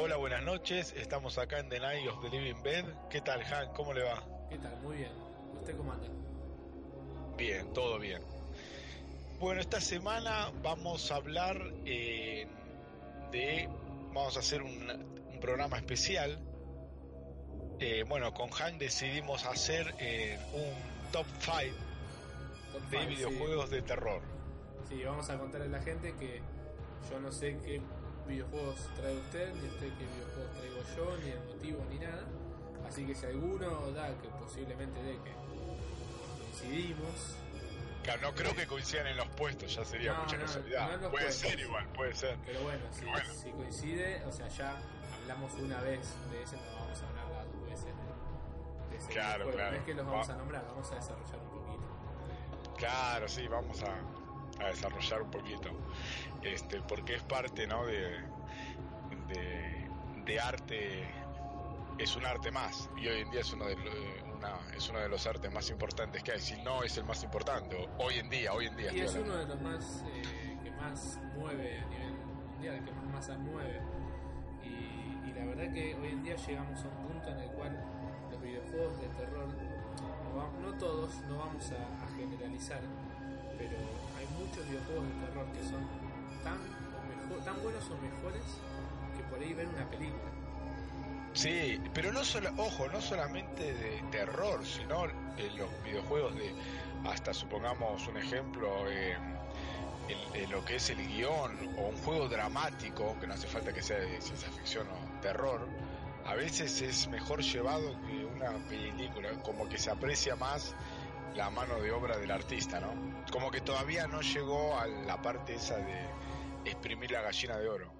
Hola, buenas noches. Estamos acá en The Night of the Living Bed. ¿Qué tal, Han? ¿Cómo le va? ¿Qué tal? Muy bien. ¿Usted cómo anda? Bien, todo bien. Bueno, esta semana vamos a hablar eh, de. Vamos a hacer un, un programa especial. Eh, bueno, con Han decidimos hacer eh, un top 5 Top de five, videojuegos de terror. Sí, vamos a contarle a la gente que yo no sé qué videojuegos trae usted, ni usted qué videojuegos traigo yo, ni el motivo, ni nada. Así que si alguno da que posiblemente dé que coincidimos, Claro, no creo que coincidan en los puestos, ya sería No, mucha no, casualidad. no puede puestos. ser igual, puede ser. pero bueno, si, Bueno. si coincide, o sea, ya hablamos una vez de ese, no vamos a hablar las dos veces de, de ese Claro, claro. No es que los vamos Va- a nombrar, vamos a desarrollar un poquito. Claro, sí, vamos a, a desarrollar un poquito. Este, porque es parte, ¿no? De, de, de arte, es un arte más. Y hoy en día es uno de, es uno de los artes más importantes que hay. Si no es el más importante, hoy en día, hoy en día. Y es uno de los más eh, que más mueve a nivel mundial, que más masas mueve. Y, y la verdad que hoy en día llegamos a un punto en el cual los videojuegos de terror, no, todos, no vamos a, a generalizar, pero muchos videojuegos de terror que son tan, o mejor, tan buenos o mejores que por ahí ver una película. Sí, pero no solo, ojo, no solamente de terror, sino en los videojuegos de, hasta supongamos un ejemplo, eh, lo que es el guion o un juego dramático, que no hace falta que sea de ciencia ficción o terror, a veces es mejor llevado que una película, como que se aprecia más la mano de obra del artista, ¿no? Como que todavía no llegó a la parte esa de exprimir la gallina de oro.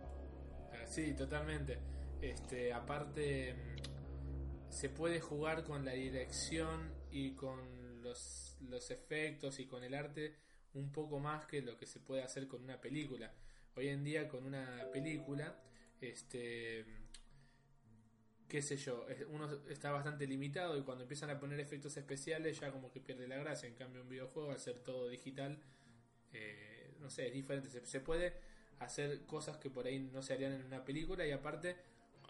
Ah, Sí, totalmente. Este, aparte, mm, se puede jugar con la dirección y con los, los efectos y con el arte un poco más que lo que se puede hacer con una película. Hoy en día con una película, este, qué sé yo, uno está bastante limitado y cuando empiezan a poner efectos especiales ya como que pierde la gracia. En cambio un videojuego al ser todo digital, eh, no sé, es diferente. Se, se puede hacer cosas que por ahí no se harían en una película y aparte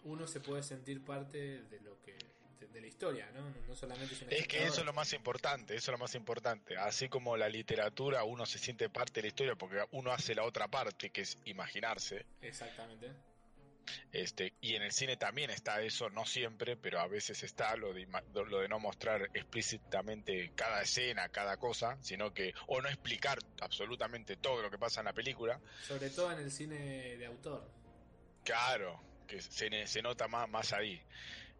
uno se puede sentir parte de lo que de, de la historia, ¿no? No, no solamente es Es que eso es lo más importante, eso es lo más importante. Así como la literatura, uno se siente parte de la historia porque uno hace la otra parte, que es imaginarse. Exactamente. Este, y en el cine también está eso, no siempre, pero a veces está lo de, lo de no mostrar explícitamente cada escena, cada cosa, sino que, o no explicar absolutamente todo lo que pasa en la película. Sobre todo en el cine de autor. Claro, que se, se nota más, más ahí.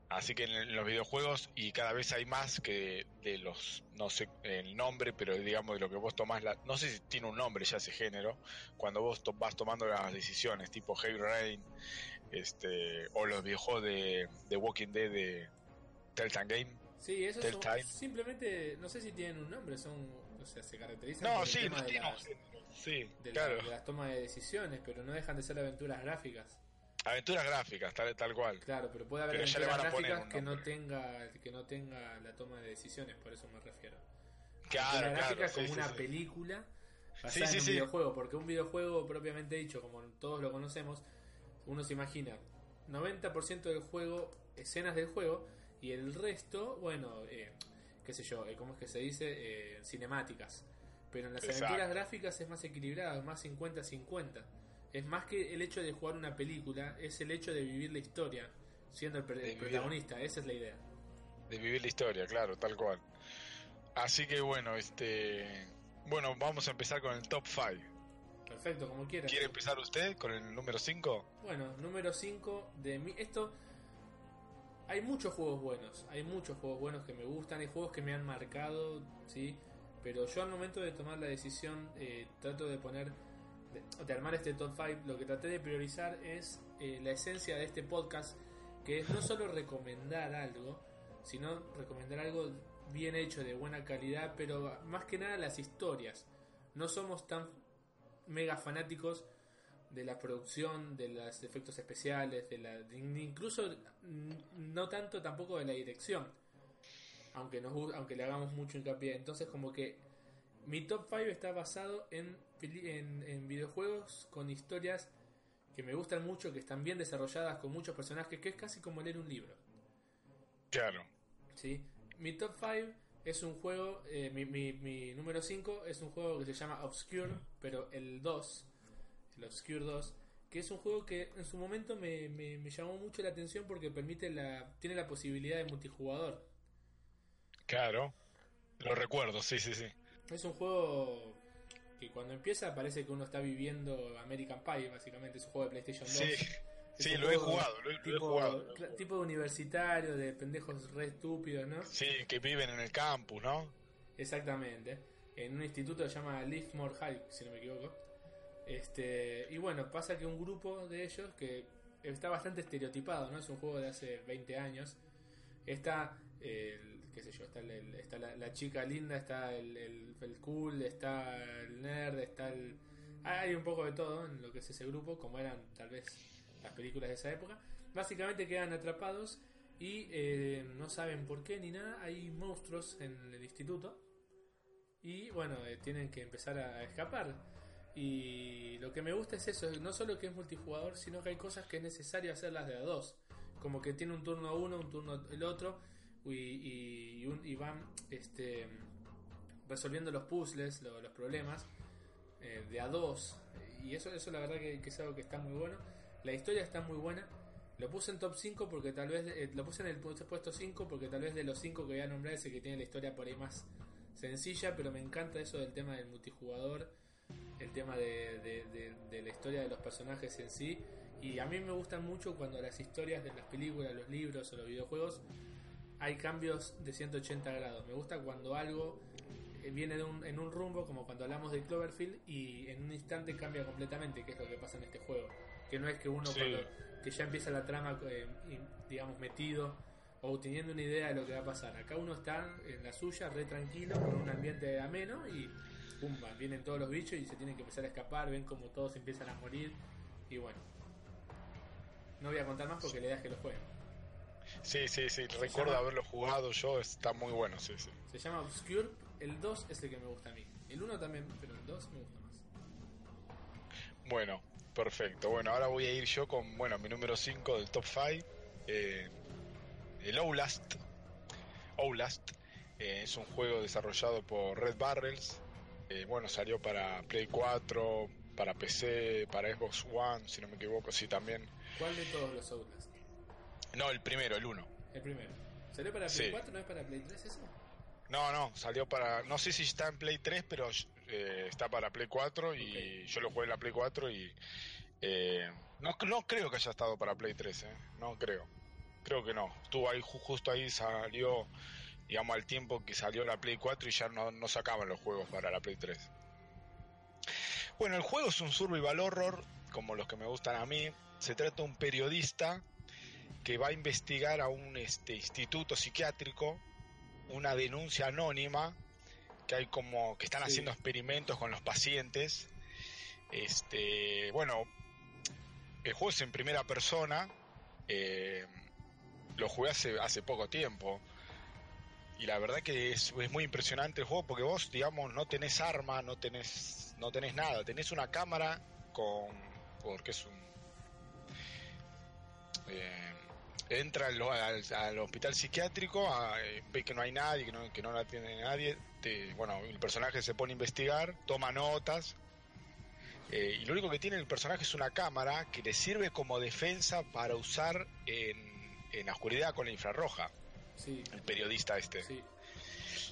Así que en, en los videojuegos, y cada vez hay más que de los, no sé el nombre, pero digamos de lo que vos tomás, la, no sé si tiene un nombre ya ese género, cuando vos to- vas tomando las decisiones, tipo Heavy Rain, este, o los videojuegos de, de Walking Dead de Telltale Game. Sí, esos son Telltale. simplemente, no sé si tienen un nombre, son, o sea, se caracterizan No, por el sí, tema de las. Sí, de, la- claro. de las tomas de decisiones, pero no dejan de ser aventuras gráficas. Aventuras gráficas, tal, tal cual. Claro, pero puede haber Pero aventuras gráficas que no tenga que no tenga la toma de decisiones, por eso me refiero. Claro, como sí, una sí. película basada Sí, sí, en un videojuego, porque un videojuego propiamente dicho, como todos lo conocemos, uno se imagina 90% del juego, escenas del juego, y el resto, bueno, eh, qué sé yo, eh, ¿cómo es que se dice? Eh, cinemáticas. Pero en las Exacto. aventuras gráficas es más equilibrado, es más 50-50. Es más que el hecho de jugar una película, es el hecho de vivir la historia, siendo el, el vivir. protagonista, esa es la idea. De vivir la historia, claro, tal cual. Así que bueno, este. Bueno, vamos a empezar con el top 5. Perfecto, como quieras. ¿Quiere empezar usted con el número 5? Bueno, número 5 de mi... Esto... Hay muchos juegos buenos, hay muchos juegos buenos que me gustan, hay juegos que me han marcado, ¿sí? Pero yo al momento de tomar la decisión eh, trato de poner, de, de armar este top 5, lo que traté de priorizar es eh, la esencia de este podcast, que es no solo recomendar algo, sino recomendar algo bien hecho, de buena calidad, pero más que nada las historias. No somos tan mega fanáticos de la producción, de los efectos especiales, de la, de- incluso no tanto tampoco de la dirección, aunque nos aunque le hagamos mucho hincapié. Entonces como que mi top 5 está basado en, en videojuegos con historias que me gustan mucho, que están bien desarrolladas, con muchos personajes, que es casi como leer un libro. Claro. ¿sí? Mi top 5 es un juego, eh, mi, mi, mi número 5 es un juego que se llama Obscure, pero el 2, el Obscure 2, que es un juego que en su momento me, me, me llamó mucho la atención porque permite la, tiene la posibilidad de multijugador. Claro. Lo recuerdo, sí, sí, sí. Es un juego que cuando empieza parece que uno está viviendo American Pie, básicamente, es un juego de PlayStation 2. Sí, sí, lo he jugado, lo he, lo he tipo, jugado. tipo de universitario, de pendejos re estúpidos, ¿no? Sí, que viven en el campus, ¿no? Exactamente. En un instituto que se llama Livermore High, si no me equivoco. Este, y bueno, pasa que un grupo de ellos que está bastante estereotipado, ¿no? Es un juego de hace 20 años. Está, el, qué sé yo, está, el- el- está la, la chica linda, está el, el, el cool, está el nerd, está el... Hay un poco de todo en lo que es ese grupo, como eran tal vez las películas de esa época. Básicamente quedan atrapados y eh, no saben por qué ni nada. Hay monstruos en el instituto y bueno, eh, tienen que empezar a escapar. Y lo que me gusta es eso, no solo que es multijugador, sino que hay cosas que es necesario hacerlas de a dos. Como que tiene un turno uno, un turno el otro, y, y, un- y van este, resolviendo los puzzles, lo- los problemas, eh, de a dos. Y eso, eso la verdad que es algo que está muy bueno. La historia está muy buena. Lo puse en top 5 porque tal vez, eh, lo puse en el pu- puesto 5 porque tal vez de los 5 que voy a nombrar es el que tiene la historia por ahí más sencilla, pero me encanta eso del tema del multijugador, el tema de, la historia de los personajes en sí. Y a mí me gustan mucho cuando las historias de las películas, los libros o los videojuegos hay cambios de 180 grados. Me gusta cuando algo eh, viene de un- en un rumbo, como cuando hablamos de Cloverfield, y en un instante cambia completamente, que es lo que pasa en este juego. Que no es que uno Sí. cuando que ya empieza la trama, eh, digamos, metido o teniendo una idea de lo que va a pasar. Acá uno está en la suya, re tranquilo, con un ambiente ameno y pumba, vienen todos los bichos y se tienen que empezar a escapar, ven como todos empiezan a morir y bueno. No voy a contar más porque la idea es que lo jueguen. Sí, sí, sí. Recuerdo llama- haberlo jugado yo, está muy bueno, sí, sí. Se llama Obscure, el 2 es el que me gusta a mí. El 1 también, pero el 2 me gusta más. Bueno, perfecto. Bueno, ahora voy a ir yo con, bueno, mi número 5 del top 5. el Outlast. Outlast eh, es un juego desarrollado por Red Barrels. Eh, bueno, salió para Play 4, para PC, para Xbox One, si no me equivoco, sí también. ¿Cuál de todos los Outlast? No, el primero, el 1. El primero. ¿Salió para Play Sí. 4? ¿No es para Play 3 eso? No, no, salió para. No sé si está en Play 3, pero eh, está para Play 4 y yo lo jugué en la Play 4 y. eh, no, no creo que haya estado para Play 3, eh, no creo. Creo que no. Estuvo ahí, ju- justo ahí salió, digamos, al tiempo que salió la Play 4 y ya no, no sacaban los juegos para la Play 3. Bueno, el juego es un survival horror, como los que me gustan a mí. Se trata de un periodista que va a investigar a un este, instituto psiquiátrico una denuncia anónima que hay como que están Sí. haciendo experimentos con los pacientes. Este, bueno, el juego es en primera persona. eh, lo jugué hace, hace poco tiempo. Y la verdad que es, es muy impresionante el juego porque vos, digamos, no tenés arma, no tenés, no tenés nada. Tenés una cámara con. porque es un. eh, entra al, al- al hospital psiquiátrico, a- eh, ve que no hay nadie, que no, que no la atiende nadie. te- bueno, el personaje se pone a investigar, toma notas. eh, y lo único que tiene el personaje es una cámara que le sirve como defensa para usar en, en la oscuridad con la infrarroja, Sí, el periodista este. sí.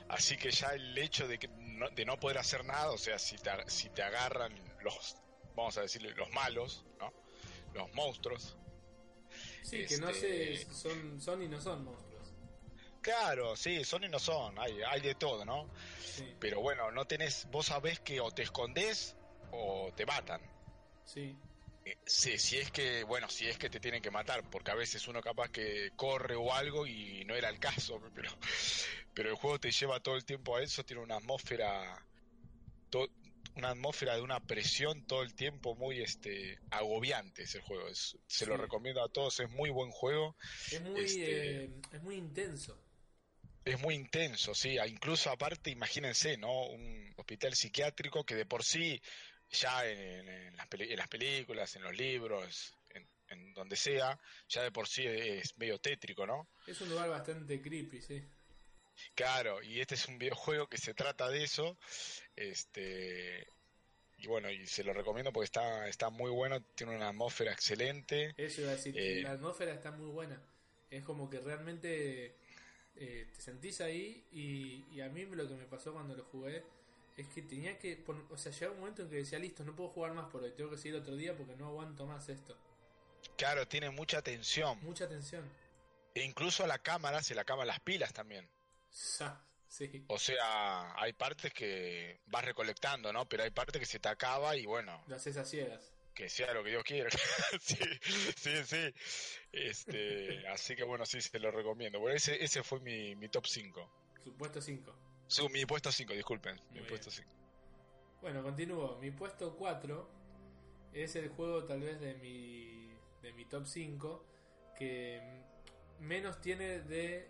Así que ya el hecho de, que no, de no poder hacer nada, o sea, si te, si te agarran los, vamos a decirle, los malos, ¿no? Los monstruos. Sí, que no Este- sé, son, son y no son monstruos. Claro, sí, son y no son, hay, hay de todo, ¿no? Sí, Pero bueno, no tenés, vos sabés que o te escondés o te matan. sí, Eh, Sí, si es que, bueno, si es que te tienen que matar, porque a veces uno capaz que corre o algo y no era el caso, pero, pero el juego te lleva todo el tiempo a eso, tiene una atmósfera, to- una atmósfera de una presión todo el tiempo muy este agobiante ese juego. Es- se lo recomiendo a todos, es muy buen juego, es muy, Este- eh, es muy intenso. es muy intenso, sí, a- incluso aparte, imagínense, ¿no? Un hospital psiquiátrico que de por sí ya en, en las, en las películas, en los libros, en, en donde sea, ya de por sí es medio tétrico, ¿no? Es un lugar bastante creepy, sí. Claro, y este es un videojuego que se trata de eso, este y bueno, y se lo recomiendo porque está está muy bueno, tiene una atmósfera excelente. Eso iba a decir, Eh, la atmósfera está muy buena. Es como que realmente eh, te sentís ahí y, y a mí lo que me pasó cuando lo jugué es que tenía que, o sea, llegaba un momento en que decía, listo, no puedo jugar más por hoy, tengo que seguir otro día porque no aguanto más esto. Claro, tiene mucha tensión. Mucha tensión. E incluso a la cámara se le acaban las pilas también. Sí, O sea, hay partes que vas recolectando, ¿no? Pero hay partes que se te acaba y bueno, lo haces a ciegas. que sea lo que Dios quiera. sí, sí, sí. Este, así que bueno, sí, se lo recomiendo. Bueno, ese, ese fue mi, mi top 5. Supuesto 5. Su, mi puesto 5, disculpen. Muy mi puesto 5. Bueno, continúo. Mi puesto 4 es el juego tal vez de mi, de mi top 5 que menos tiene de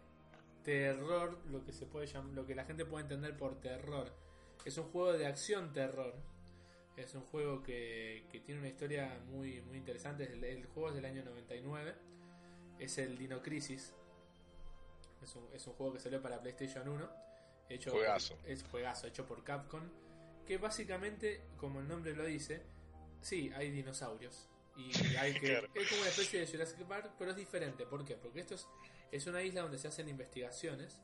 terror, lo que se puede llamar, lo que la gente puede entender por terror. Es un juego de acción terror. Es un juego que, que tiene una historia muy, muy interesante. Es El, el juego es del año 99. Es el Dino Crisis. Es un, es un juego que salió para PlayStation 1. Hecho Juegazo. es juegazo, hecho por Capcom. Que básicamente, como el nombre lo dice, sí, hay dinosaurios. Y hay que. Claro. Es como una especie de Jurassic Park, pero es diferente. ¿Por qué? Porque esto es, es una isla donde se hacen investigaciones.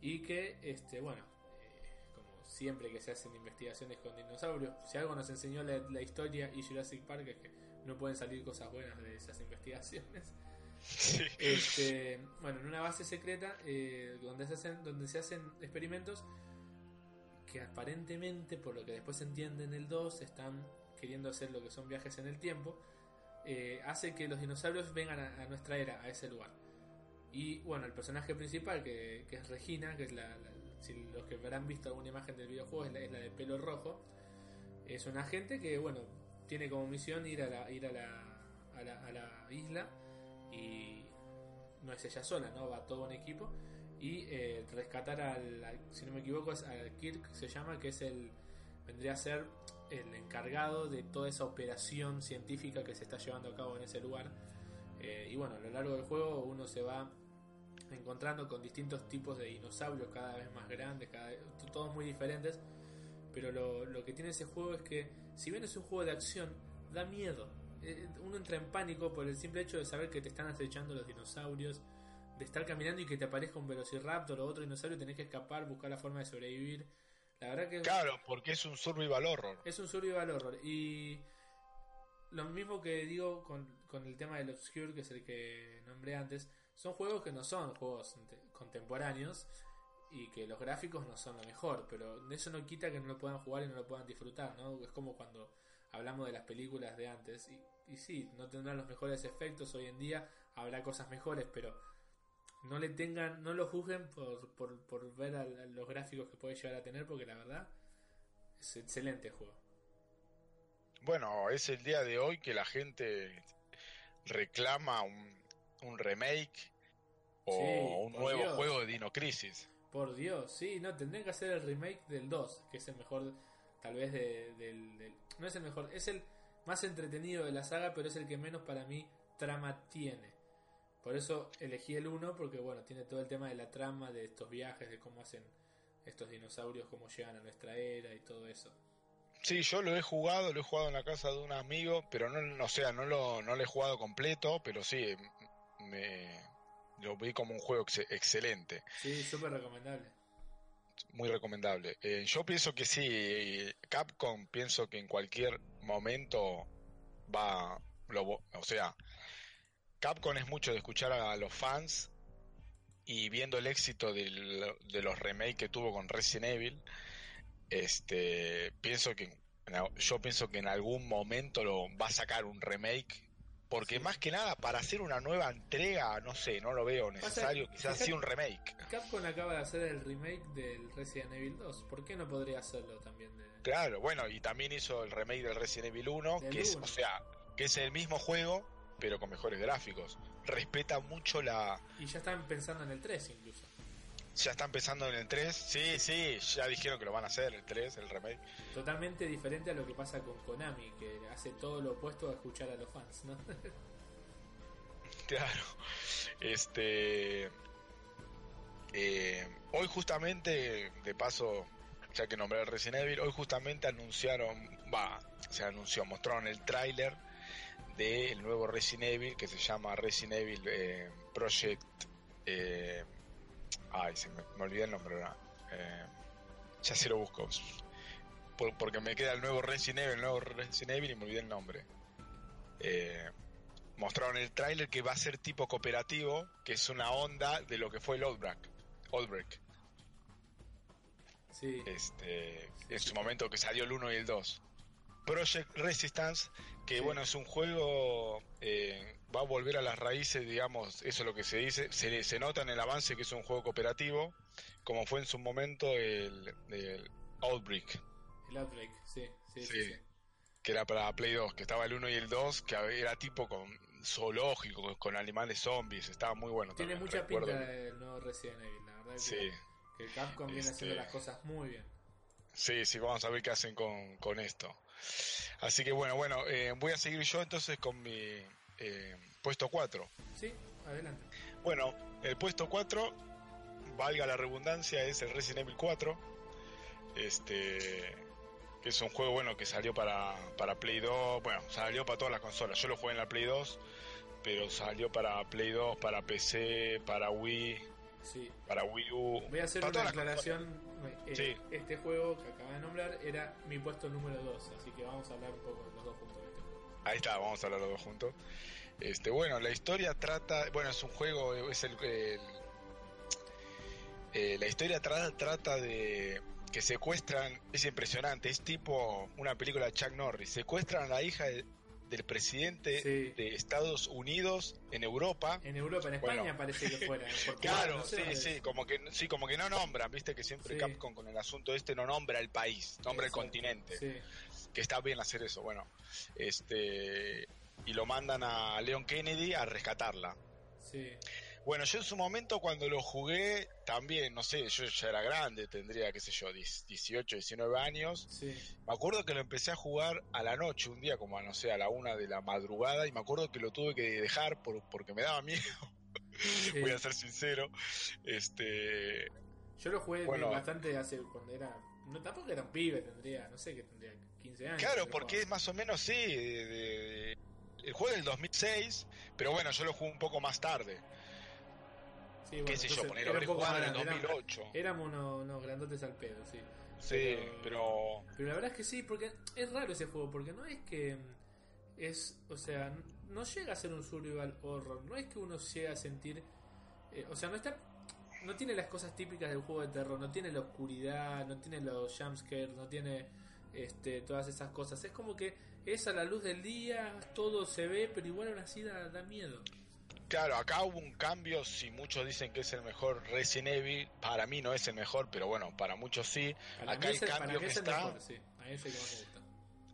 Y que, este, bueno, eh, como siempre que se hacen investigaciones con dinosaurios, si algo nos enseñó la, la historia y Jurassic Park es que no pueden salir cosas buenas de esas investigaciones. Sí. Este, bueno, en una base secreta eh, donde, se hacen, donde se hacen experimentos que aparentemente, por lo que después se entiende en el 2, están queriendo hacer lo que son viajes en el tiempo, eh, hace que los dinosaurios vengan a, a nuestra era, a ese lugar. Y bueno, el personaje principal, que, que es Regina, que es la, la- si los que habrán visto alguna imagen del videojuego, es la, es la de pelo rojo, es un agente que, bueno, tiene como misión ir a la, ir a la, a la, a la isla y no es ella sola, ¿no? Va todo un equipo y eh, rescatar al, si no me equivoco, es al Kirk, se llama, que es el, vendría a ser el encargado de toda esa operación científica que se está llevando a cabo en ese lugar. Eh, y bueno, a lo largo del juego uno se va encontrando con distintos tipos de dinosaurios cada vez más grandes, cada todos muy diferentes. Pero lo, lo que tiene ese juego es que, si bien es un juego de acción, da miedo. Eh, uno entra en pánico por el simple hecho de saber que te están acechando los dinosaurios, de estar caminando y que te aparezca un velociraptor o otro dinosaurio y tenés que escapar, buscar la forma de sobrevivir. La verdad que Claro, porque es un survival horror. es un survival horror. Y lo mismo que digo con, con el tema del Obscure, que es el que nombré antes, son juegos que no son juegos contemporáneos y que los gráficos no son lo mejor, pero eso no quita que no lo puedan jugar y no lo puedan disfrutar, ¿no? Es como cuando hablamos de las películas de antes y, y sí, no tendrán los mejores efectos hoy en día, habrá cosas mejores, pero no le tengan, no lo juzguen por, por, por ver a- a los gráficos que puede llegar a tener, porque la verdad es excelente el juego. Bueno, es el día de hoy que la gente reclama un, un remake o Sí, un nuevo Dios. juego de Dino Crisis. Por Dios, sí, no, tendrían que hacer el remake del 2, que es el mejor, tal vez de- del, del- No es el mejor, es el más entretenido de la saga, pero es el que menos para mí trama tiene. Por eso elegí el 1 porque bueno, tiene todo el tema de la trama, de estos viajes, de cómo hacen estos dinosaurios, cómo llegan a nuestra era y todo eso. Sí, yo lo he jugado, lo he jugado en la casa de un amigo, pero no, o sea, no lo, no lo he jugado completo, pero sí, me, lo vi como un juego excelente. Sí, súper recomendable. Muy recomendable. Eh, yo pienso que sí, Capcom pienso que en cualquier momento va, lo, o sea, Capcom es mucho de escuchar a los fans y viendo el éxito de los remakes que tuvo con Resident Evil, este, pienso que yo pienso que en algún momento lo va a sacar un remake porque más que nada, para hacer una nueva entrega, no sé, no lo veo necesario. quizás sí un remake. Capcom acaba de hacer el remake del Resident Evil 2. ¿Por qué no podría hacerlo también? De... Claro, bueno, y también hizo el remake del Resident Evil 1, que es, o sea, que es el mismo juego, pero con mejores gráficos. Respeta mucho la. Y ya están pensando en el 3 incluso. Ya están pensando en el 3. Sí, sí, ya dijeron que lo van a hacer, el 3, el remake. Totalmente diferente a lo que pasa con Konami, que hace todo lo opuesto a escuchar a los fans, ¿no? claro. Este. Eh, hoy justamente, de paso, ya que nombré el Resident Evil, hoy justamente anunciaron, va, se anunció, mostraron el tráiler del nuevo Resident Evil que se llama Resident Evil eh, Project eh, Ay, se me, olvidé el nombre ahora. Eh, ya se lo busco. porque me queda el nuevo Resident Evil, el nuevo Resident Evil y me olvidé el nombre. Eh, mostraron el tráiler que va a ser tipo cooperativo, que es una onda de lo que fue el Oldbreak. Oldbreak. Sí. Este, en su momento que salió el 1 y el 2. Project Resistance, que bueno, es un juego, eh, va a volver a las raíces, digamos, eso es lo que se dice, se, se nota en el avance que es un juego cooperativo, como fue en su momento el, Outbreak. El Outbreak, sí sí, sí, Que era para Play 2, que estaba el 1 y el 2, que era tipo con zoológico, con animales zombies, estaba muy bueno. Tiene mucha pinta el nuevo Resident Evil, la verdad. Sí. Que, Capcom viene haciendo este las cosas muy bien. Sí, sí, vamos a ver qué hacen con, con esto. Así que bueno, bueno, eh, voy a seguir yo entonces con mi eh, puesto 4. Sí, adelante. Bueno, el puesto 4, valga la redundancia, es el Resident Evil 4. Este, que es un juego bueno que salió para, para Play 2, bueno, salió para todas las consolas. Yo lo jugué en la Play 2, pero salió para Play 2, para PC, para Wii, Sí. Para Wii U. Voy a hacer una aclaración. Eh, este juego que acaba de nombrar era mi puesto número 2, así que vamos a hablar un poco de los dos juntos. Este Ahí está, vamos a hablar los dos juntos. Este, bueno, la historia trata, bueno, es un juego, es el, eh, la historia trata, trata de que secuestran, es impresionante, es tipo una película de Chuck Norris, secuestran a la hija de, del presidente de Estados Unidos en Europa. En Europa, en España parece que fuera. claro, sí, sí, como que sí, como que no nombran, viste que siempre Capcom con el asunto este no nombra el país, nombra el continente. Que está bien hacer eso, bueno. Este y lo mandan a Leon Kennedy a rescatarla. Sí. Bueno, yo en su momento cuando lo jugué, también, no sé, yo ya era grande, tendría, qué sé yo, 18, 19 años. Me acuerdo que lo empecé a jugar a la noche, un día como, no sé, a la una de la madrugada, y me acuerdo que lo tuve que dejar por, porque me daba miedo. Voy a ser sincero. Este. Yo lo jugué bastante hace cuando era. No, tampoco era un pibe, tendría, no sé, que tendría 15 años. Claro, porque es más o menos, sí, el juego del 2006, pero bueno, yo lo jugué un poco más tarde. Sí, qué sé yo, poner jugar en 2008. Éramos unos, grandotes al pedo, sí. Sí, pero, pero... la verdad es que sí, porque es raro ese juego, porque no es que es, o sea, no llega a ser un survival horror, no es que uno llegue a sentir, eh, o sea, no está, no tiene las cosas típicas del juego de terror, no tiene la oscuridad, no tiene los jumpscares, no tiene este, todas esas cosas, es como que es a la luz del día, todo se ve, pero igual aún así da, da miedo. Claro, acá hubo un cambio, si muchos dicen que es el mejor Resident Evil, para mí no es el mejor, pero bueno, para muchos sí. acá el, cambio que está...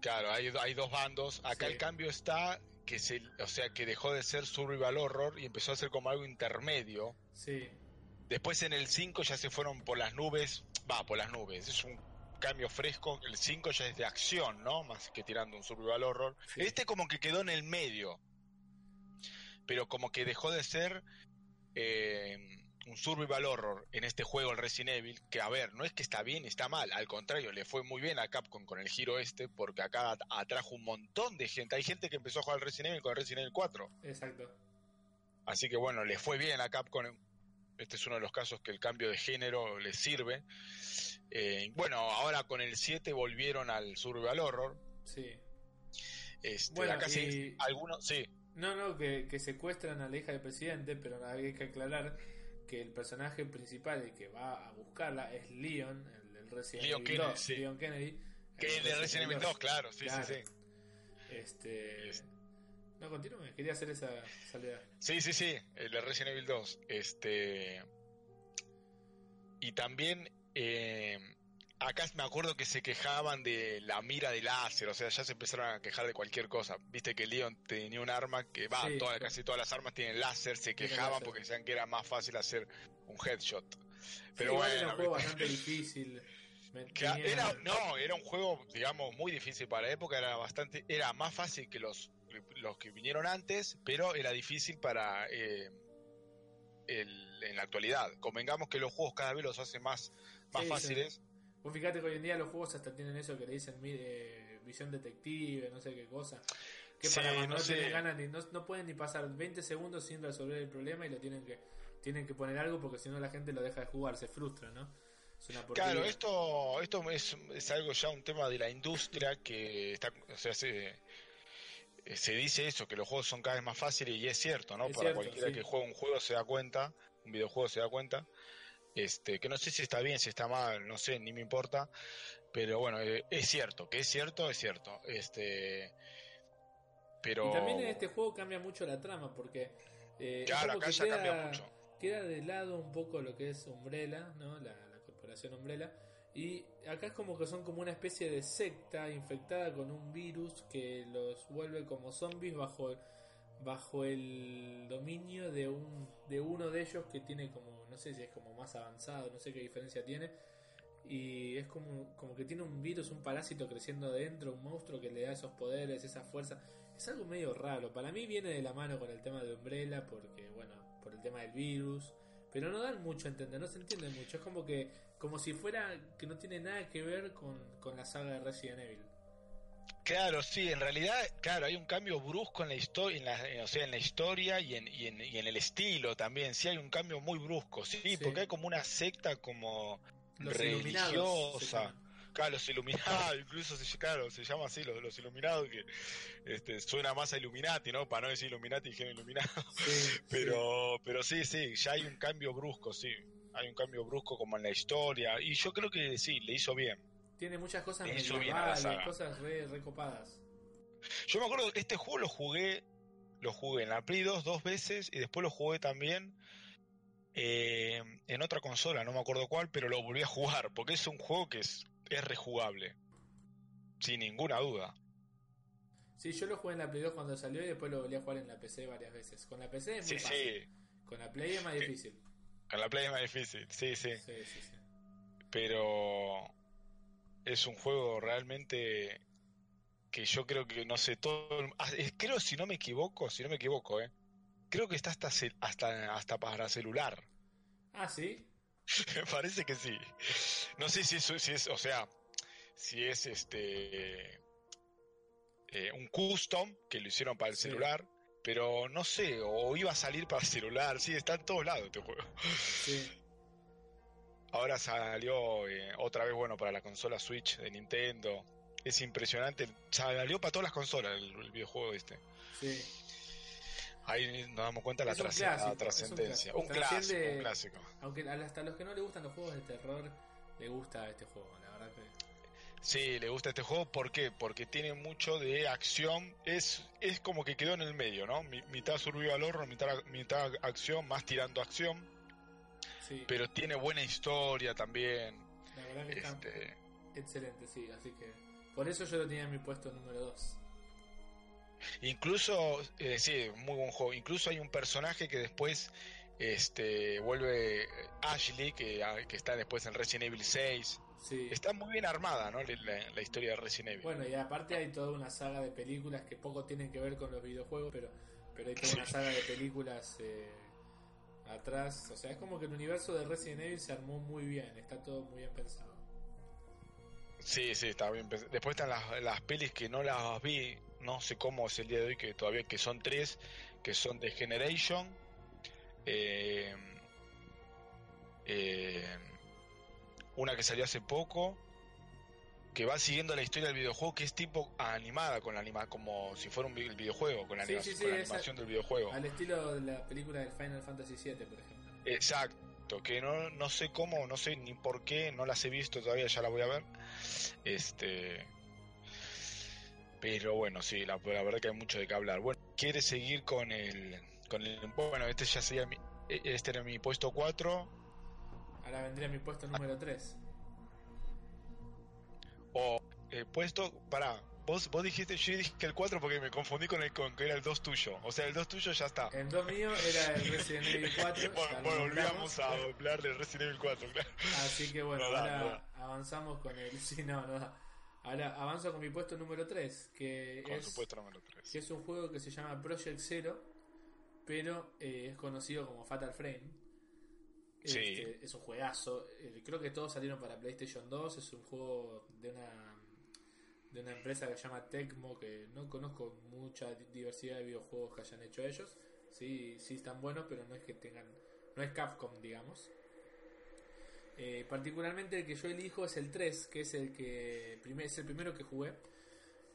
Claro, hay, hay, dos bandos. Acá el cambio está que se, o sea, que dejó de ser survival horror y empezó a ser como algo intermedio. Sí. Después en el 5 ya se fueron por las nubes, va, por las nubes, es un cambio fresco. El 5 ya es de acción, ¿no? Más que tirando un survival horror. Este como que quedó en el medio pero como que dejó de ser eh, un survival horror en este juego, el Resident Evil, que a ver, no es que está bien, está mal, al contrario, le fue muy bien a Capcom con el giro este, porque acá atrajo un montón de gente. Hay gente que empezó a jugar al Resident Evil con el Resident Evil 4. Exacto. Así que bueno, le fue bien a Capcom. Este es uno de los casos que el cambio de género le sirve. Eh, bueno, ahora con el 7 volvieron al survival horror. Sí. Este, Bueno, acá sí, algunos, sí, No, no, que, que secuestran a la hija del presidente, pero hay que aclarar que el personaje principal, el que va a buscarla, es Leon, el del Resident Leon Evil Kennedy, 2, sí. Leon Kennedy. que el el de Resident Evil 2, claro, sí, Claro. sí, sí. Este... Es- No, continúe, quería hacer esa salida. Sí, sí, sí, el de Resident Evil 2. Este. Y también. eh, acá me acuerdo que se quejaban de la mira de láser, o sea, ya se empezaron a quejar de cualquier cosa. Viste que Leon tenía un arma que va, Sí, toda- casi todas las armas tienen láser, se quejaban láser. porque decían que era más fácil hacer un headshot. Pero igual era bueno, un juego bastante difícil. Tenía- era, no, era un juego, digamos, muy difícil para la época, era bastante, era más fácil que los, los que vinieron antes, pero era difícil para eh, el- en la actualidad. Convengamos que los juegos cada vez los hacen más, más Sí, fáciles. Vos fíjate que hoy en día los juegos hasta tienen eso que le dicen eh, visión detective, no sé qué cosa. Que Sí, para cuando no no, tienen ganas ni, no, no pueden ni pasar 20 segundos sin resolver el problema y lo tienen que tienen que poner algo porque si no la gente lo deja de jugar, se frustra, ¿no? Es una porquería. Claro, esto, esto es, es algo ya un tema de la industria que está, o sea, se, se dice eso, que los juegos son cada vez más fáciles y es cierto, ¿no? Es Para cierto, cualquiera sí. que juega un juego se da cuenta, un videojuego se da cuenta, este, que no sé si está bien, si está mal, no sé, ni me importa, pero bueno, eh, es cierto, que es cierto, es cierto, este, pero Y también en este juego cambia mucho la trama porque eh, claro, acá que ya queda- cambia mucho. queda de lado un poco lo que es Umbrella, ¿no? La, la corporación Umbrella. Y acá es como que son como una especie de secta infectada con un virus que los vuelve como zombies bajo, bajo el dominio de, un, de uno de ellos que tiene como, no sé si es como más avanzado, no sé qué diferencia tiene. Y es como, como que tiene un virus, un parásito creciendo adentro, un monstruo que le da esos poderes, esa fuerza. Es algo medio raro. Para mí viene de la mano con el tema de Umbrella, porque, bueno, por el tema del virus. Pero no dan mucho a entender, no se entiende mucho. Es como que, como si fuera que no tiene nada que ver con, con la saga de Resident Evil. Claro, sí, en realidad, claro, hay un cambio brusco en la historia, en la, en- o sea, en la historia y en, y en, y en el estilo también, sí hay un cambio muy brusco, sí, Sí. porque hay como una secta como Los religiosa, claro, los iluminados, incluso se, claro, se llama así, los, los iluminados, que este, suena más a Illuminati, ¿no? Para no decir Illuminati, dijeron iluminado, Sí, pero, pero sí, sí, ya hay un cambio brusco, sí, hay un cambio brusco como en la historia, y yo creo que sí, le hizo bien. Tiene muchas cosas Le hizo bien a la medievales, saga. cosas re, recopadas. Yo me acuerdo que este juego lo jugué, lo jugué en la Play 2 dos veces y después lo jugué también eh, en otra consola, no me acuerdo cuál, pero lo volví a jugar porque es un juego que es, es rejugable, sin ninguna duda. Sí, yo lo jugué en la Play 2 cuando salió y después lo volví a jugar en la PC varias veces. Con la PC es muy Sí, fácil. sí, Con la Play es más Sí. difícil. con la Play es más difícil, sí, sí, Sí, sí, sí. pero es un juego realmente que yo creo que no sé todo, ah, es- creo si no me equivoco, si no me equivoco, eh, creo que está hasta hasta hasta para celular. Ah, sí. Me parece que sí. No sé si eso si es, o sea, si es este eh, un custom que lo hicieron para el Sí. celular, pero no sé, o iba a salir para el celular, sí, está en todos lados este juego. Sí. Ahora salió eh, otra vez, bueno, para la consola Switch de Nintendo. Es impresionante, salió para todas las consolas el, el videojuego este. Sí. Ahí nos damos cuenta la, clásico, un trascendencia. clásico. Un clásico, un clásico. Aunque hasta los que no le gustan los juegos de terror, le gusta este juego, la verdad que. Sí, le gusta este juego, ¿por qué? Porque tiene mucho de acción, es, es como que quedó en el medio, ¿no? Mi- mitad survival horror, mitad, mitad acción, más tirando acción, Sí, pero tiene buena historia también. la verdad que está Este, excelente, sí. Así que. Por eso yo lo tenía en mi puesto número 2. incluso, eh, sí, muy buen juego. Incluso hay un personaje que después este, vuelve Ashley, que, ah, que está después en Resident Evil 6. Sí. Está muy bien armada, ¿no? La, la historia de Resident Evil. Bueno, y aparte hay toda una saga de películas que poco tienen que ver con los videojuegos, pero Pero hay toda una saga de películas eh, atrás. O sea, es como que el universo de Resident Evil se armó muy bien, está todo muy bien pensado. Sí, sí, está bien pensado. Después están las, las pelis que no las vi, no sé cómo es el día de hoy, que todavía que son tres, que son de Generation. Eh, eh, una que salió hace poco, que va siguiendo la historia del videojuego, que es tipo animada con la anima, como si fuera un videojuego, con la, Sí, sí, sí, con la animación del videojuego. Al estilo de la película del Final Fantasy VII, por ejemplo. Exacto, que no, no sé cómo, no sé ni por qué, no las he visto todavía, ya las voy a ver. Este. Pero bueno, sí, la, la verdad que hay mucho de qué hablar. Bueno, quiere seguir con el. Con el bueno, este ya sería mi, este era mi puesto 4. Ahora vendría mi puesto número 3. O eh, puesto. Pará, vos, vos dijiste, yo dije que el 4 porque me confundí con el con que era el 2 tuyo. O sea, el 2 tuyo ya está. El 2 mío era el Resident Evil 4. ya bueno, bueno, volvíamos a hablar del Resident Evil 4, claro. Así que bueno, No da, ahora no avanzamos con el. Sí, no, no da. Ahora avanzo con mi puesto número 3, que Con es, su puesto número 3. que es un juego que se llama Project Zero, pero eh, es conocido como Fatal Frame. Este, es un juegazo. eh, creo que todos salieron para PlayStation 2. Es un juego de una de una empresa que se llama Tecmo, que no conozco mucha di- diversidad de videojuegos que hayan hecho ellos. Sí, sí están buenos, pero no es que tengan, no es Capcom, digamos. Eh, particularmente el que yo elijo es el 3, que es el que primer, es el primero que jugué.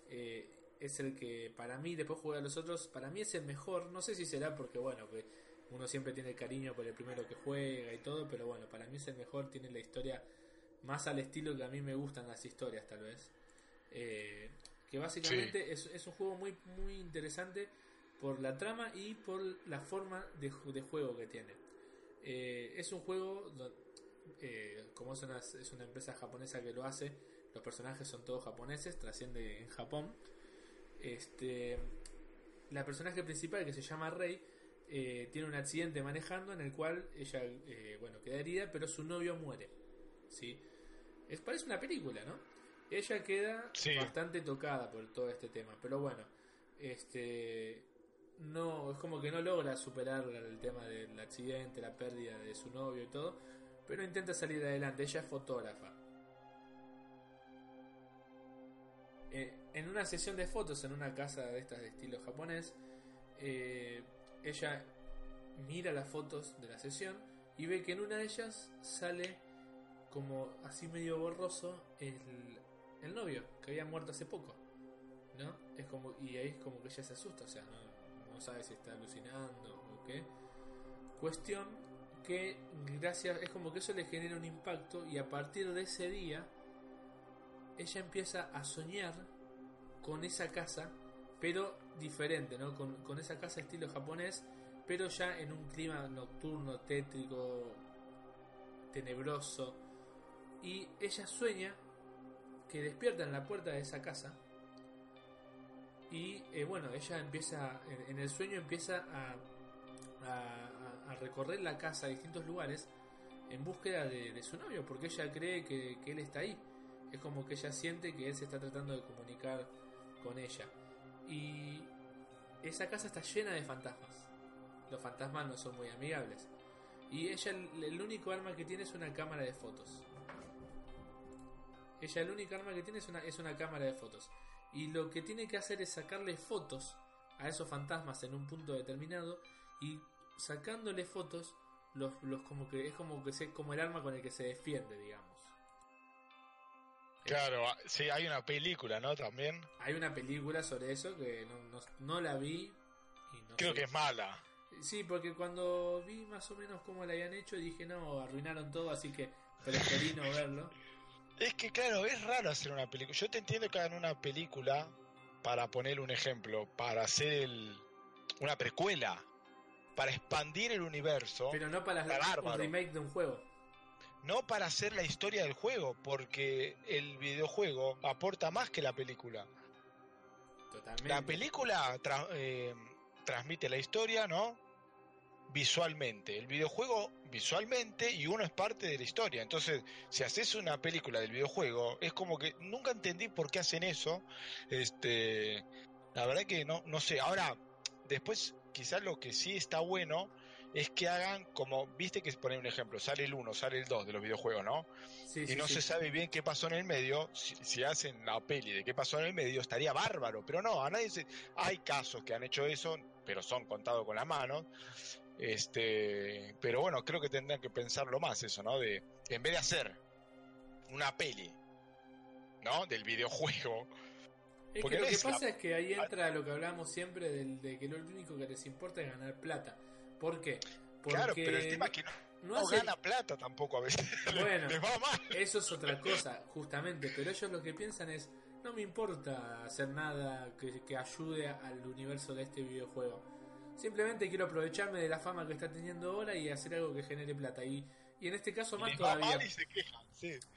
Eh, es el que para mí, después jugué a los otros, para mí es el mejor. No sé si será porque, bueno, que uno siempre tiene cariño por el primero que juega y todo, pero bueno, para mí es el mejor. Tiene la historia más al estilo que a mí me gustan las historias, tal vez. Eh, que básicamente es, es un juego muy, muy interesante por la trama y por la forma de, ju- de juego que tiene. Eh, es un juego, eh, como es una, es una empresa japonesa que lo hace, los personajes son todos japoneses, trasciende en Japón. Este, la personaje principal que se llama Rei eh, tiene un accidente manejando en el cual ella, eh, bueno, queda herida, pero su novio muere. ¿sí? Es, parece una película, ¿no? Ella queda Sí. bastante tocada por todo este tema, pero bueno, este no es como que no logra superar el tema del accidente, la pérdida de su novio y todo, pero intenta salir adelante. Ella es fotógrafa. Eh, en una sesión de fotos en una casa de estas de estilo japonés, eh, ella mira las fotos de la sesión y ve que en una de ellas sale como así medio borroso el, el novio que había muerto hace poco. ¿No? Es como, y ahí es como que ella se asusta, o sea, no, no sabe si está alucinando o qué. Cuestión que gracias, es como que eso le genera un impacto y a partir de ese día ella empieza a soñar con esa casa, pero diferente, ¿no? Con, con esa casa estilo japonés, pero ya en un clima nocturno, tétrico, tenebroso. Y ella sueña que despierta en la puerta de esa casa. Y eh, bueno, ella empieza, en, el sueño empieza a, a, a recorrer la casa a distintos lugares en búsqueda de, de su novio, porque ella cree que, que él está ahí. Es como que ella siente que él se está tratando de comunicar con ella. Y esa casa está llena de fantasmas. Los fantasmas no son muy amigables. Y ella, el, único arma que tiene es una cámara de fotos. Ella, el único arma que tiene es una, es una cámara de fotos. Y lo que tiene que hacer es sacarle fotos a esos fantasmas en un punto determinado. Y sacándole fotos, los, los como que es como que como el arma con el que se defiende, digamos. Claro, ah, sí, hay una película, ¿no? También. Hay una película sobre eso que no, no, no la vi. Y no Creo sé. que es mala. Sí, porque cuando vi más o menos cómo la habían hecho, dije, no, arruinaron todo, así que preferí no verlo. Es que claro, es raro hacer una película. Yo te entiendo que hagan una película, para poner un ejemplo, para hacer el- una precuela, para expandir el universo, Pero no para un bárbaro. remake de un juego. No para hacer la historia del juego, porque el videojuego aporta más que la película. Totalmente. La película tra- eh, transmite la historia, ¿no? Visualmente. El videojuego visualmente y uno es parte de la historia. Entonces, si haces una película del videojuego, es como que nunca entendí por qué hacen eso. Este, la verdad que no, no sé. Ahora, después quizás lo que sí está bueno es que hagan como, viste que poner un ejemplo, sale el 1, sale el 2 de los videojuegos, ¿no? y no se sabe bien qué pasó en el medio, si, hacen la peli de qué pasó en el medio, estaría bárbaro, pero no, a nadie se... Hay casos que han hecho eso, pero son contados con la mano, este, pero bueno, creo que tendrán que pensarlo más eso, ¿no? De, en vez de hacer una peli, ¿no? Del videojuego. Es que lo que pasa es que ahí entra lo que hablamos siempre del, de que lo único que les importa es ganar plata. ¿Por qué? Porque claro, pero el tema es que no, gana plata tampoco a veces. Bueno, eso es otra cosa, justamente. Pero ellos lo que piensan es, no me importa hacer nada que, que ayude al universo de este videojuego. Simplemente quiero aprovecharme de la fama que está teniendo ahora y hacer algo que genere plata. Y, y en este caso más todavía.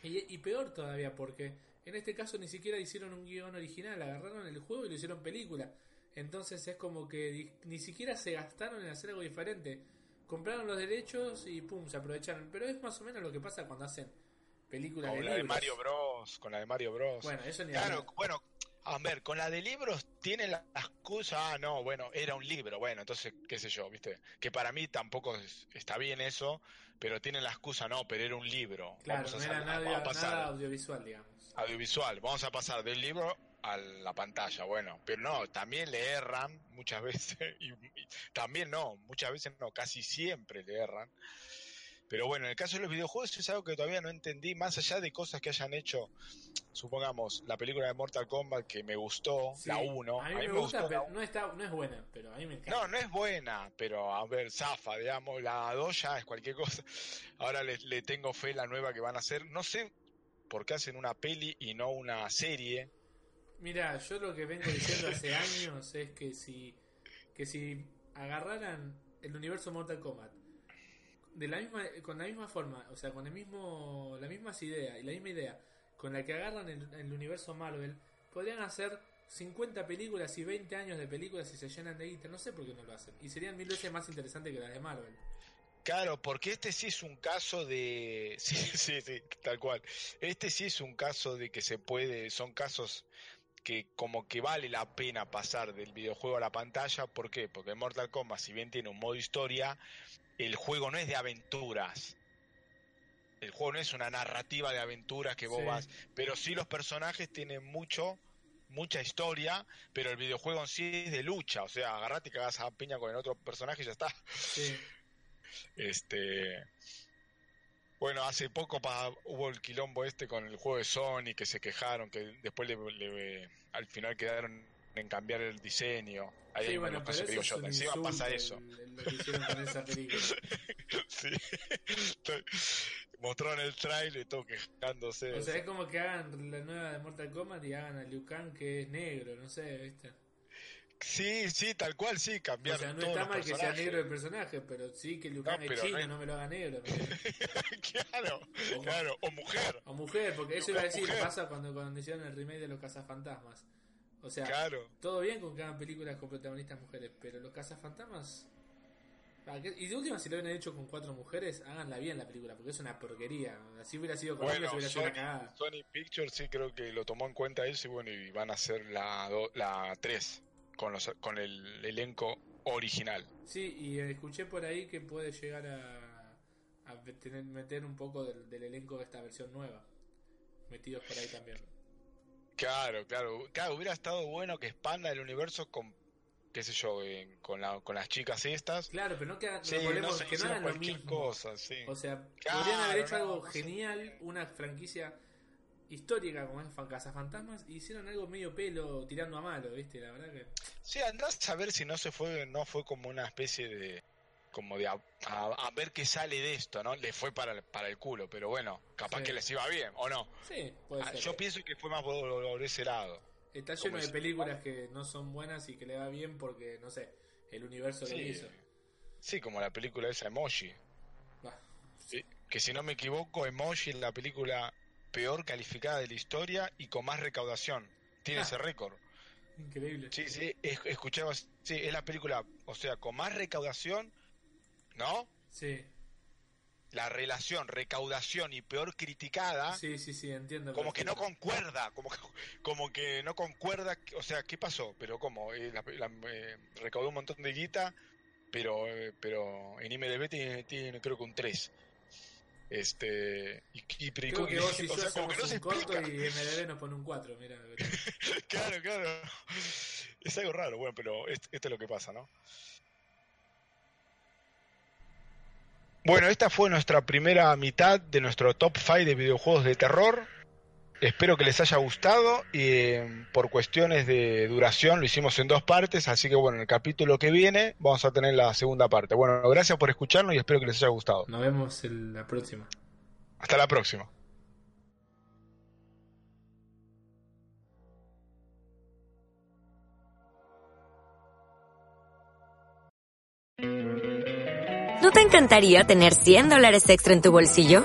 y, y peor todavía, porque en este caso ni siquiera hicieron un guion original, agarraron el juego y lo hicieron película. Entonces es como que ni siquiera se gastaron en hacer algo diferente. Compraron los derechos y pum, se aprovecharon. Pero es más o menos lo que pasa cuando hacen películas con la de Mario Bros. Con la de Mario Bros. Bueno, eso ni Claro, bueno, a ver, con la de libros tiene la excusa, ah, no, bueno, era un libro, bueno, entonces, qué sé yo, viste, que para mí tampoco está bien eso, pero tiene la excusa, no, pero era un libro. Claro, no era nada audiovisual, digamos. Audiovisual, vamos a pasar del libro a la pantalla, bueno, pero no, también le erran muchas veces, y, también no, muchas veces no, casi siempre le erran. Pero bueno, en el caso de los videojuegos es algo que todavía no entendí, más allá de cosas que hayan hecho, supongamos, la película de Mortal Kombat que me gustó, la 1. A mí, me, gusta, pero no, está, no es buena, pero a mí me encanta. No, no es buena, pero a ver, zafa, digamos, la 2 ya es cualquier cosa. Ahora le, le tengo fe la nueva que van a hacer. No sé por qué hacen una peli y no una serie Mira, yo lo que vengo diciendo hace años es que si, que si agarraran el universo Mortal Kombat de la misma, con la misma forma, o sea, con el mismo, las mismas ideas y la misma idea con la que agarran el, universo Marvel, podrían hacer 50 películas y 20 años de películas y se llenan de guita. No sé por qué no lo hacen. Y serían mil veces más interesantes que las de Marvel. Claro, porque este sí es un caso de... Sí, sí, sí, tal cual. Este sí es un caso de que se puede, son casos que como que vale la pena pasar del videojuego a la pantalla. ¿Por qué? Porque Mortal Kombat, si bien tiene un modo historia, el juego no es de aventuras. El juego no es una narrativa de aventuras que vos vas, pero sí los personajes tienen mucho, mucha historia, pero el videojuego en sí es de lucha, o sea, agarrate y cagas a piña con el otro personaje y ya está. Este, bueno, hace poco hubo el quilombo este con el juego de Sony que se quejaron, que después le, al final quedaron en cambiar el diseño. Ahí sí, bueno, pero que yo, encima pasa eso. sí. Mostraron el trailer y todo quejándose. O sea, es como que hagan la nueva de Mortal Kombat y hagan a Liu Kang que es negro, no sé, ¿viste? Sí, sí, tal cual, sí, cambiar. O sea, no está mal que sea negro el personaje, pero sí que Liu Kang es chino, no, me lo haga negro. claro, o, claro, o mujer. O mujer, porque eso iba a decir, pasa cuando, cuando hicieron el remake de los cazafantasmas. O sea, claro. todo bien con que hagan películas con protagonistas mujeres, pero los cazafantasmas. Y de última, si lo hubieran hecho con cuatro mujeres, háganla bien la película, porque es una porquería. Así hubiera sido con bueno, hubiera sido una cagada. Sony Pictures sí creo que lo tomó en cuenta eso y bueno, y van a hacer la 3. La con, los, con el elenco original. Sí, y escuché por ahí que puede llegar a, a tener, meter un poco del, elenco de esta versión nueva. Metidos por ahí también. Claro, claro. Claro, hubiera estado bueno que expanda el universo con qué sé yo, con, la, con las chicas estas. Claro, pero no que, no, que no hagan lo mismo. Cosa, sí. O sea, podrían haber hecho algo genial, una franquicia histórica como es Casa Fantasmas y hicieron algo medio pelo tirando a malo, ¿viste? La verdad que. Sí, andás a ver si no se fue, no fue como una especie de. como de a, ver qué sale de esto, ¿no? Le fue para, para el culo, pero bueno, capaz que les iba bien, ¿o no? Sí, puede ah, ser. Yo pienso que fue más por, ese lado. Está lleno de películas que no son buenas y que le va bien porque, no sé, el universo lo hizo. Sí, como la película esa Emoji. Sí, que si no me equivoco, Emoji en la película peor calificada de la historia y con más recaudación. Tiene ah. ese récord. Increíble. Sí, sí, escuchaba, sí, es la película, o sea, con más recaudación, ¿no? Sí. la relación recaudación y peor criticada, Sí, sí, sí, entiendo. como que no concuerda, como que, como que no concuerda, o sea, ¿qué pasó? Pero cómo, Eh, la- la- eh, recaudó un montón de guita, pero eh, pero en IMDb tiene, tiene creo que un 3. Este, y, y- Creo que vos y o yo sea, como que no se corto explica. y MDB nos pone un 4, mira. Claro, claro. Es algo raro, bueno, pero es- esto es lo que pasa, ¿no? Bueno, esta fue nuestra primera mitad de nuestro top 5 de videojuegos de terror. Espero que les haya gustado y eh, por cuestiones de duración lo hicimos en dos partes, así que bueno, en el capítulo que viene vamos a tener la segunda parte. Bueno, gracias por escucharnos y espero que les haya gustado. Nos vemos en la próxima. Hasta la próxima. ¿No te encantaría tener 100 dólares extra en tu bolsillo?